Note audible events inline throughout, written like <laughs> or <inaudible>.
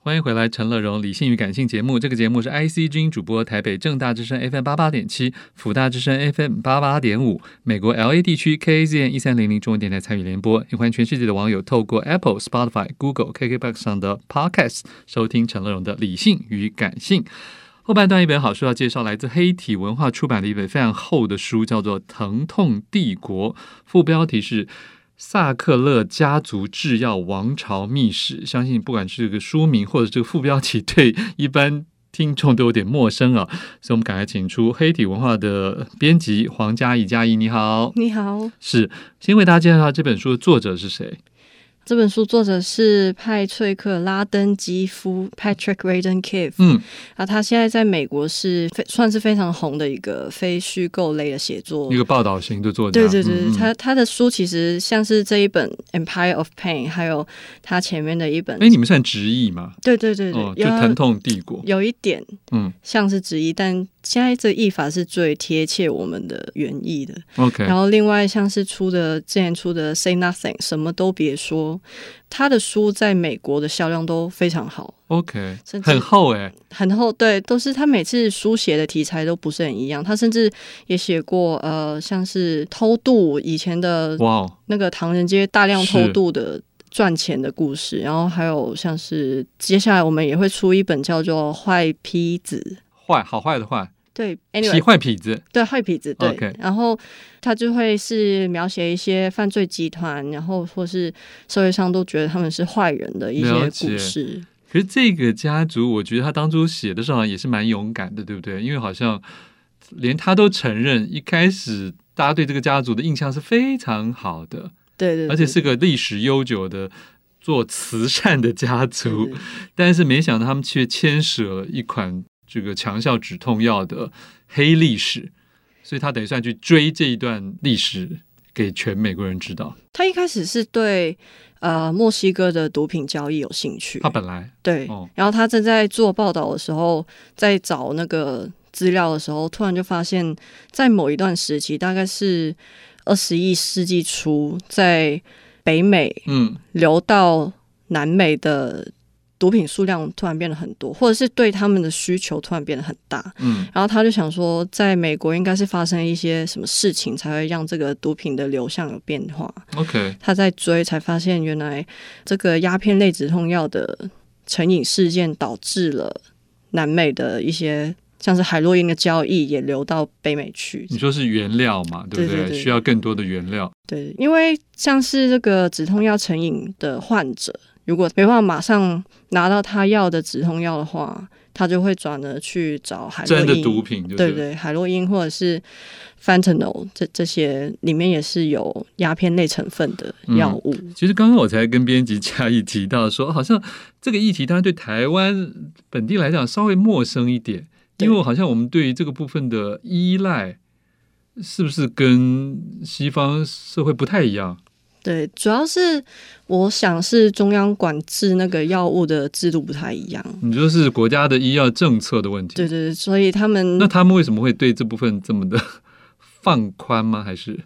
欢迎回来，陈乐融理性与感性节目。这个节目是 IC 君主播，台北正大之声 FM 八八点七，辅大之声 FM 八八点五，美国 LA 地区 KAZN 一三零零中文电台参与联播。也欢迎全世界的网友透过 Apple、Spotify、Google、KKBox 上的 Podcast 收听陈乐融的理性与感性。后半段一本好书要介绍，来自黑体文化出版的一本非常厚的书，叫做《疼痛帝国》，副标题是。萨克勒家族制药王朝秘史，相信不管是这个书名或者这个副标题，对一般听众都有点陌生啊。所以，我们赶快请出黑体文化的编辑黄嘉怡，嘉怡你好，你好，是先为大家介绍这本书的作者是谁？这本书作者是派翠克拉登基夫 （Patrick Radden Keefe）。嗯，啊，他现在在美国是非算是非常红的一个非虚构类的写作，一个报道型的作家。对对对，嗯、他嗯他的书其实像是这一本《Empire of Pain》，还有他前面的一本。哎，你们算直译吗？对对对对，哦、就疼痛帝国有一点，嗯，像是直译，但现在这译法是最贴切我们的原意的。OK，然后另外像是出的之前出的《Say Nothing》，什么都别说。他的书在美国的销量都非常好，OK，很厚哎、欸，很厚，对，都是他每次书写的题材都不是很一样。他甚至也写过呃，像是偷渡以前的哇，那个唐人街大量偷渡的赚钱的故事，然后还有像是接下来我们也会出一本叫做《坏坯子》，坏好坏的坏。对，皮坏痞子，对坏痞子，对。Okay. 然后他就会是描写一些犯罪集团，然后或是社会上都觉得他们是坏人的一些故事。可是这个家族，我觉得他当初写的时候也是蛮勇敢的，对不对？因为好像连他都承认，一开始大家对这个家族的印象是非常好的，对对，对，而且是个历史悠久的做慈善的家族。对对对，但是没想到他们却牵涉了一款。这个强效止痛药的黑历史，所以他等于算去追这一段历史，给全美国人知道。他一开始是对呃墨西哥的毒品交易有兴趣。他本来对，哦、然后他正在做报道的时候，在找那个资料的时候，突然就发现，在某一段时期，大概是二十一世纪初，在北美嗯流到南美的。毒品数量突然变得很多，或者是对他们的需求突然变得很大。嗯，然后他就想说，在美国应该是发生一些什么事情，才会让这个毒品的流向有变化。OK，他在追，才发现原来这个鸦片类止痛药的成瘾事件导致了南美的一些像是海洛因的交易也流到北美去。你说是原料嘛？对不对？对对对，需要更多的原料。对，因为像是这个止痛药成瘾的患者。如果没办法马上拿到他要的止痛药的话，他就会转而去找海洛因，真的毒品，对对，海洛因或者是 fentanyl 这这些里面也是有鸦片类成分的药物。嗯，其实刚刚我才跟编辑嘉义提到说，好像这个议题当然对台湾本地来讲稍微陌生一点，因为好像我们对于这个部分的依赖是不是跟西方社会不太一样？对，主要是我想是中央管制那个药物的制度不太一样。你说是国家的医药政策的问题？对对对，所以他们那他们为什么会对这部分这么的 <laughs> 放宽吗？还是？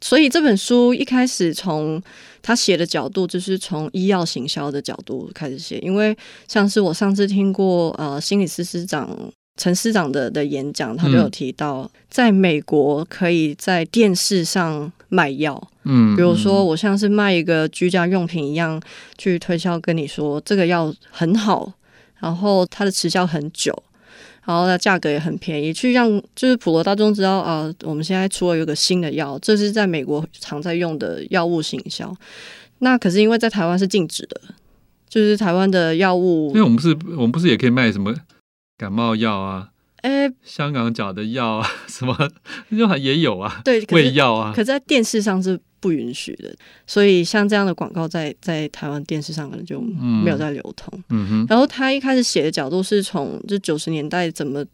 所以这本书一开始从他写的角度，就是从医药行销的角度开始写，因为像是我上次听过呃心理司司长。陈司长的的演讲，他就有提到，嗯、在美国可以在电视上卖药，嗯，比如说我像是卖一个居家用品一样去推销，跟你说这个药很好，然后它的持效很久，然后它价格也很便宜，去让就是普罗大众知道啊、呃，我们现在出了有个新的药，这是在美国常在用的药物行销。那可是因为在台湾是禁止的，就是台湾的药物，因为我们不是我们不是也可以卖什么？感冒药啊，哎、欸，香港脚的药啊，<laughs> 什么就也有啊，对，胃药啊，可在电视上是不允许的，所以像这样的广告在在台湾电视上可能就没有在流通。嗯哼，然后他一开始写的角度是从这九十年代怎么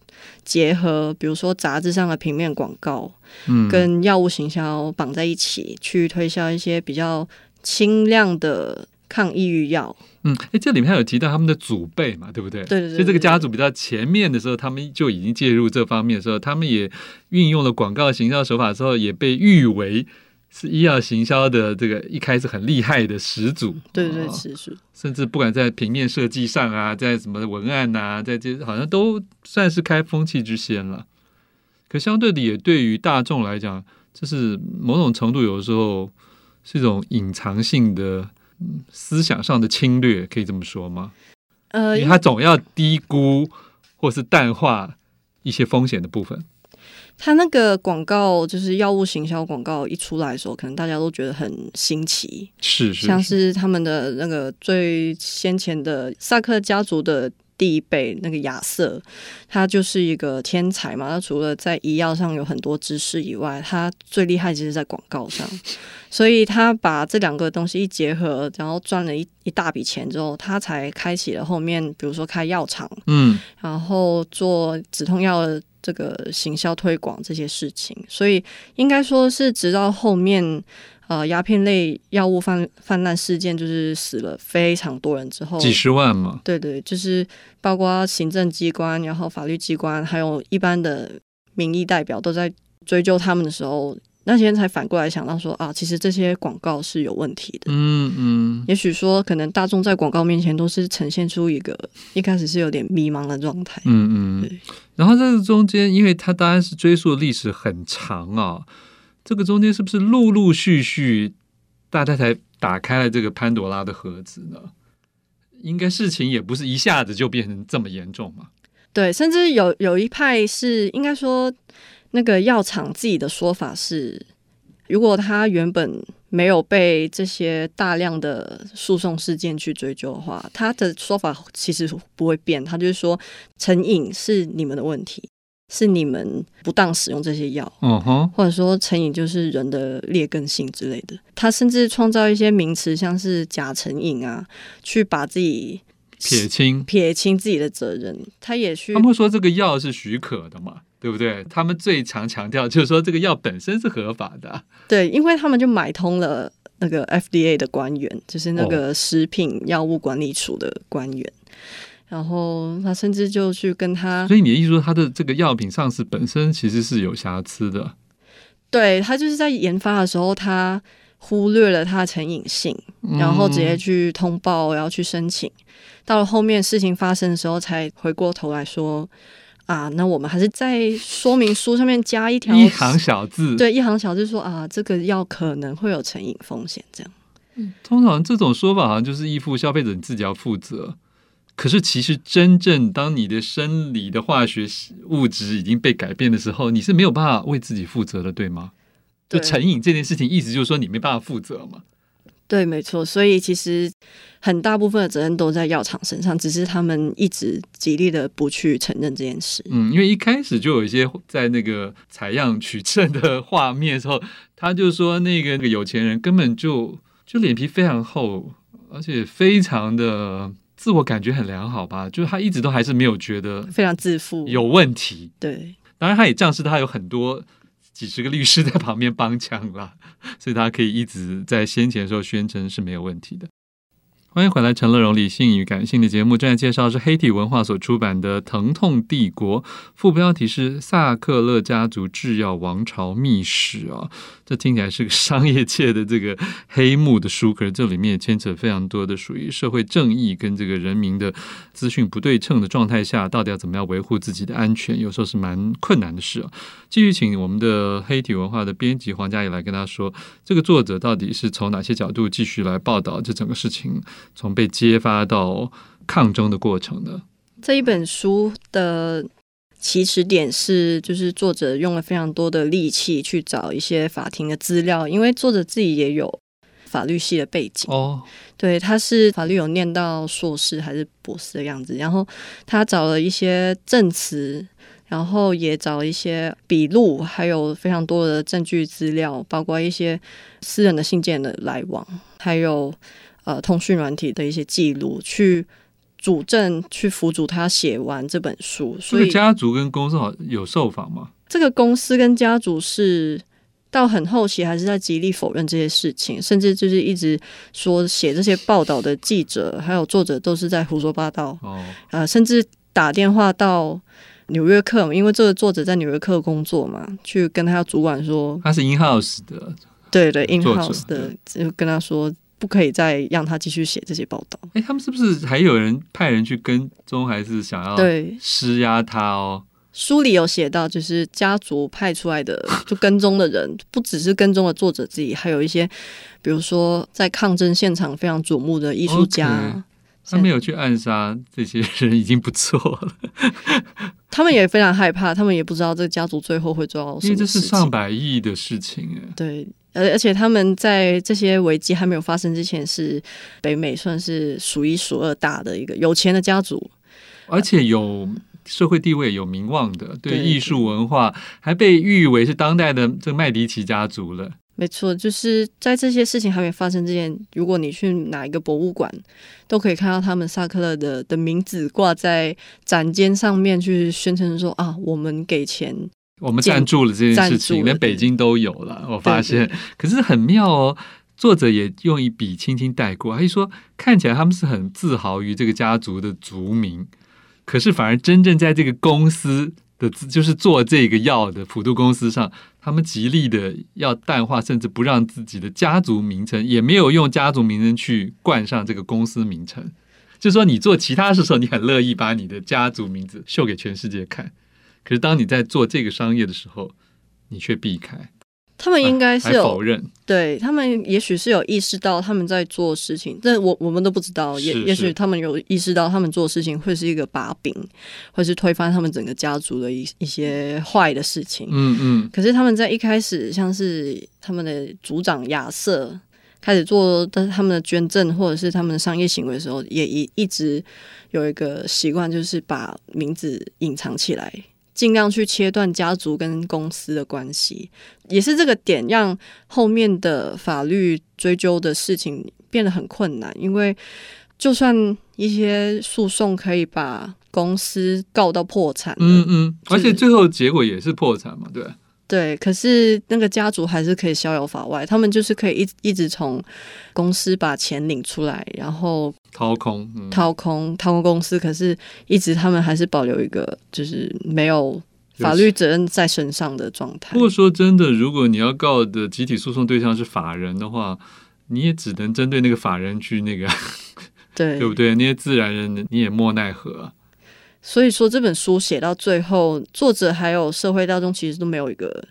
结合，比如说杂志上的平面广告，嗯，跟药物行销绑在一起，去推销一些比较轻量的抗抑郁药。嗯，哎，这里面还有提到他们的祖辈嘛，对不对？对对对。所以这个家族比较前面的时候，他们就已经介入这方面的时候，他们也运用了广告行销手法之后，也被誉为是医药行销的这个一开始很厉害的始祖，对对始祖，甚至不管在平面设计上啊，在什么文案啊，在这好像都算是开风气之先了。可相对的，也对于大众来讲，这是某种程度有的时候是一种隐藏性的思想上的侵略，可以这么说吗？呃，因为他总要低估或是淡化一些风险的部分。他那个广告就是药物行销广告一出来的时候，可能大家都觉得很新奇，是，是，是像是他们的那个最先前的萨克家族的第一辈那个亚瑟，他就是一个天才嘛。他除了在医药上有很多知识以外，他最厉害就是在广告上，<laughs> 所以他把这两个东西一结合，然后赚了一一大笔钱之后，他才开启了后面，比如说开药厂，嗯，然后做止痛药的。这个行销推广这些事情，所以应该说是直到后面，呃，鸦片类药物泛泛滥事件，就是死了非常多人之后，几十万嘛，对对，就是包括行政机关，然后法律机关，还有一般的民意代表都在追究他们的时候。那些人才反过来想到说啊，其实这些广告是有问题的。嗯嗯，也许说可能大众在广告面前都是呈现出一个一开始是有点迷茫的状态。嗯嗯，对。然后在这中间，因为它当然是追溯的历史很长啊，这个中间是不是陆陆续续大家才打开了这个潘朵拉的盒子呢？应该事情也不是一下子就变成这么严重嘛。对，甚至有有一派是应该说。那个药厂自己的说法是，如果他原本没有被这些大量的诉讼事件去追究的话，他的说法其实不会变。他就是说，成瘾是你们的问题，是你们不当使用这些药，嗯哼，或者说成瘾就是人的劣根性之类的。他甚至创造一些名词，像是假成瘾啊，去把自己撇清撇清自己的责任。他也去，他们会说这个药是许可的嘛？对不对？他们最常强调就是说，这个药本身是合法的。对，因为他们就买通了那个 FDA 的官员，就是那个食品药物管理署的官员。哦、然后他甚至就去跟他，所以你的意思说，他的这个药品上市本身其实是有瑕疵的。对，他就是在研发的时候，他忽略了它的成瘾性，然后直接去通报，然后去申请。嗯、到了后面事情发生的时候，才回过头来说。啊，那我们还是在说明书上面加一条一行小字，对，一行小字说啊，这个药可能会有成瘾风险，这样。嗯，通常这种说法好像就是依附消费者你自己要负责。可是其实真正当你的生理的化学物质已经被改变的时候，你是没有办法为自己负责的，对吗？对。就成瘾这件事情，意思就是说你没办法负责嘛。对，没错，所以其实很大部分的责任都在药厂身上，只是他们一直极力的不去承认这件事。嗯，因为一开始就有一些在那个采样取证的 <laughs> 画面的时候，他就说那个那个有钱人根本就就脸皮非常厚，而且非常的自我感觉很良好吧，就是他一直都还是没有觉得非常自负有问题。对，当然他也仗势，他有很多。几十个律师在旁边帮腔了，<laughs> 所以他可以一直在先前的时候宣称是没有问题的。欢迎回来，《陈乐融理性与感性》的节目，正在介绍是黑体文化所出版的《疼痛帝国》，副标题是《萨克勒家族制药王朝秘史》啊。这听起来是个商业界的这个黑幕的书，可是这里面也牵扯非常多的属于社会正义跟这个人民的资讯不对称的状态下，到底要怎么样维护自己的安全，有时候是蛮困难的事啊。继续请我们的黑体文化的编辑黄嘉怡来跟他说，这个作者到底是从哪些角度继续来报道这整个事情，从被揭发到抗争的过程呢？这一本书的。起始点是，就是作者用了非常多的力气去找一些法庭的资料，因为作者自己也有法律系的背景哦，对，他是法律有念到硕士还是博士的样子，然后他找了一些证词，然后也找了一些笔录，还有非常多的证据资料，包括一些私人的信件的来往，还有呃通讯软体的一些记录去。主政去辅助他写完这本书，所以家族跟公司好有受访吗？这个公司跟家族是到很后期还是在极力否认这些事情，甚至就是一直说写这些报道的记者还有作者都是在胡说八道。哦，呃，甚至打电话到纽约客，因为这个作者在纽约客工作嘛，去跟他主管说他是 in house 的。对对，in house 的就跟他说，不可以再让他继续写这些报道。哎，他们是不是还有人派人去跟踪，还是想要对施压他哦？书里有写到，就是家族派出来的就跟踪的人，不只是跟踪了作者自己，还有一些，比如说在抗争现场非常瞩目的艺术家。他没有去暗杀这些人，已经不错了。<laughs> 他们也非常害怕，他们也不知道这个家族最后会做到什么。因为这是上百亿的事情，对，而而且他们在这些危机还没有发生之前，是北美算是数一数二大的一个有钱的家族，而且有社会地位、有名望的，对艺术文化还被誉为是当代的这个麦迪奇家族了。没错，就是在这些事情还没发生之前，如果你去哪一个博物馆，都可以看到他们萨克勒的的名字挂在展间上面，去宣称说啊，我们给钱，我们赞助了这件事情，连北京都有了。我发现，对对，可是很妙哦，作者也用一笔轻轻带过，他就说看起来他们是很自豪于这个家族的族名，可是反而真正在这个公司。的就是做这个药的普渡公司上，他们极力的要淡化，甚至不让自己的家族名称，也没有用家族名称去冠上这个公司名称。就说，你做其他事的时候，你很乐意把你的家族名字秀给全世界看，可是当你在做这个商业的时候，你却避开。他们应该是有否认，对他们也许是有意识到他们在做事情，但我我们都不知道。也也许他们有意识到他们做事情会是一个把柄，会是推翻他们整个家族的一一些坏的事情。嗯嗯。可是他们在一开始，像是他们的族长亚瑟开始做他们的捐赠或者是他们的商业行为的时候，也一一直有一个习惯，就是把名字隐藏起来。尽量去切断家族跟公司的关系，也是这个点让后面的法律追究的事情变得很困难。因为就算一些诉讼可以把公司告到破产，嗯嗯，而且最后结果也是破产嘛，对。对，可是那个家族还是可以逍遥法外，他们就是可以一一直从公司把钱领出来，然后掏空、嗯、掏空、掏空公司。可是，一直他们还是保留一个就是没有法律责任在身上的状态。不过说真的，如果你要告的集体诉讼对象是法人的话，你也只能针对那个法人去那个，对 <laughs> 对不对？那些自然人你也莫奈何。所以说这本书写到最后，作者还有社会大众其实都没有一个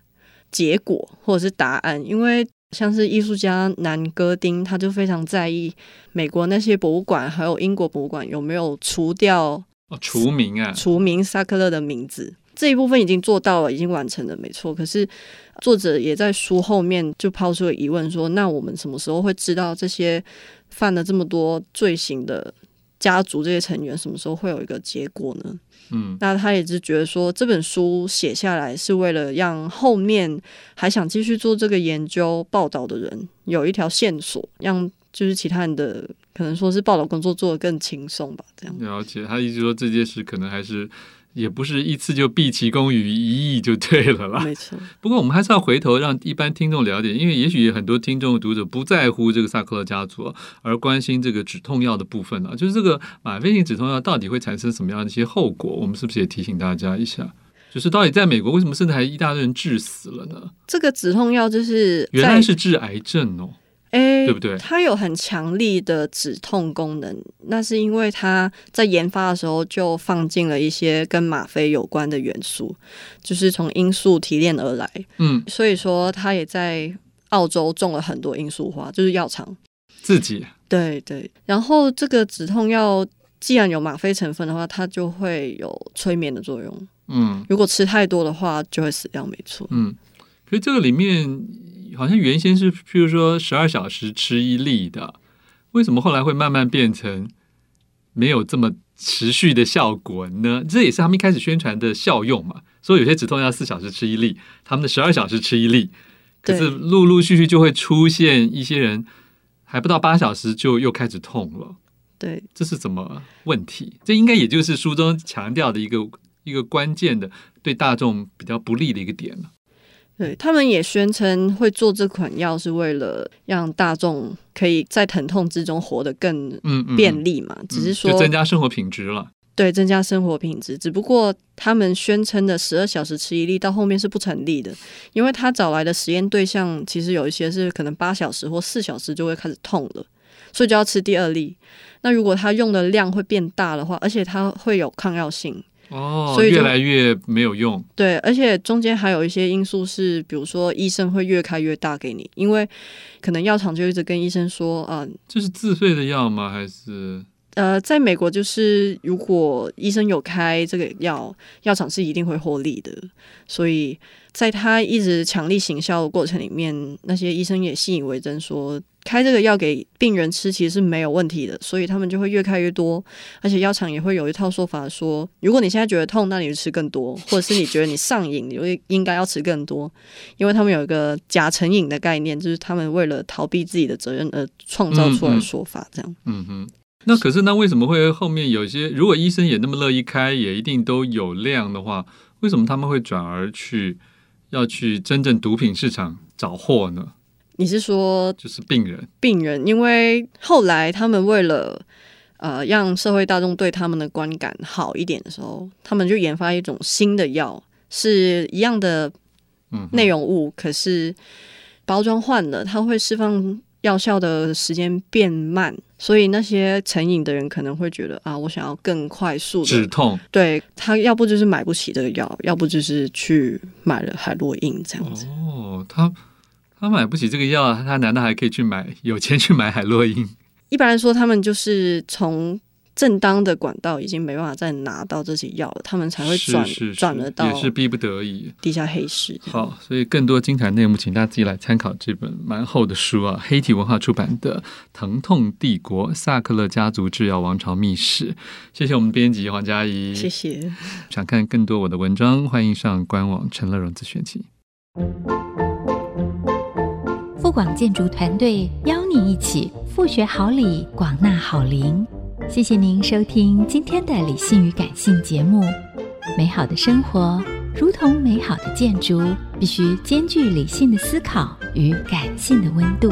结果或者是答案，因为像是艺术家南戈丁，他就非常在意美国那些博物馆还有英国博物馆有没有除掉哦，除名啊，除名萨克勒的名字这一部分已经做到了，已经完成了，没错。可是作者也在书后面就抛出了疑问说，那我们什么时候会知道这些犯了这么多罪行的？家族这些成员什么时候会有一个结果呢？嗯，那他也是觉得说，这本书写下来是为了让后面还想继续做这个研究报道的人有一条线索，让就是其他人的可能说是报道工作做得更轻松吧。这样了解，他一直说这件事可能还是。也不是一次就毕其功于一役就对了啦。没错。不过我们还是要回头让一般听众了解，因为也许很多听众读者不在乎这个萨克勒家族，而关心这个止痛药的部分啊，就是这个吗啡型止痛药到底会产生什么样的一些后果？我们是不是也提醒大家一下？就是到底在美国为什么甚至还一大堆人致死了呢？这个止痛药就是原来是治癌症哦。哎，对不对？它有很强力的止痛功能，那是因为它在研发的时候就放进了一些跟吗啡有关的元素，就是从罂粟提炼而来。嗯，所以说它也在澳洲种了很多罂粟花，就是药厂自己。对对，然后这个止痛药既然有吗啡成分的话，它就会有催眠的作用。嗯，如果吃太多的话，就会死掉。没错。嗯，可是这个里面。好像原先是，譬如说十二小时吃一粒的，为什么后来会慢慢变成没有这么持续的效果呢？这也是他们一开始宣传的效用嘛。所以有些止痛药四小时吃一粒，他们的十二小时吃一粒，可是陆陆续续就会出现一些人还不到八小时就又开始痛了。对，这是什么问题？这应该也就是书中强调的一个一个关键的对大众比较不利的一个点了。对，他们也宣称会做这款药是为了让大众可以在疼痛之中活得更便利嘛，嗯嗯、只是说就增加生活品质了。对，增加生活品质。只不过他们宣称的十二小时吃一粒到后面是不成立的，因为他找来的实验对象其实有一些是可能八小时或四小时就会开始痛了，所以就要吃第二粒。那如果他用的量会变大的话，而且它会有抗药性。哦，所以越来越没有用。对，而且中间还有一些因素是，比如说医生会越开越大给你，因为可能药厂就一直跟医生说啊，这是自费的药吗？还是呃，在美国就是如果医生有开这个药，药厂是一定会获利的，所以在他一直强力行销的过程里面，那些医生也信以为真说。开这个药给病人吃，其实是没有问题的，所以他们就会越开越多，而且药厂也会有一套说法说，如果你现在觉得痛，那你就吃更多，或者是你觉得你上瘾，你就应该要吃更多，因为他们有一个假成瘾的概念，就是他们为了逃避自己的责任而创造出来的说法，这样。嗯哼，那可是那为什么会后面有些，如果医生也那么乐意开，也一定都有量的话，为什么他们会转而去要去真正毒品市场找货呢？你是说就是病人？病人，因为后来他们为了呃让社会大众对他们的观感好一点的时候，他们就研发一种新的药，是一样的内容物，嗯、可是包装换了，它会释放药效的时间变慢，所以那些成瘾的人可能会觉得啊，我想要更快速的止痛。对，他要不就是买不起这个药，要不就是去买了海洛因这样子。哦，他。他买不起这个药，他难道还可以去买？有钱去买海洛因？一般来说，他们就是从正当的管道已经没办法再拿到这些药了，他们才会转转得到，也是逼不得已。地下黑市。好，所以更多精彩内幕，请大家自己来参考这本蛮厚的书啊，黑体文化出版的《疼痛帝国：萨克勒家族制药王朝秘史》。谢谢我们编辑黄嘉怡，谢谢。想看更多我的文章，欢迎上官网陈乐融自选集。富广建筑团队邀你一起复学好礼，广纳好邻。谢谢您收听今天的理性与感性节目。美好的生活如同美好的建筑，必须兼具理性的思考与感性的温度。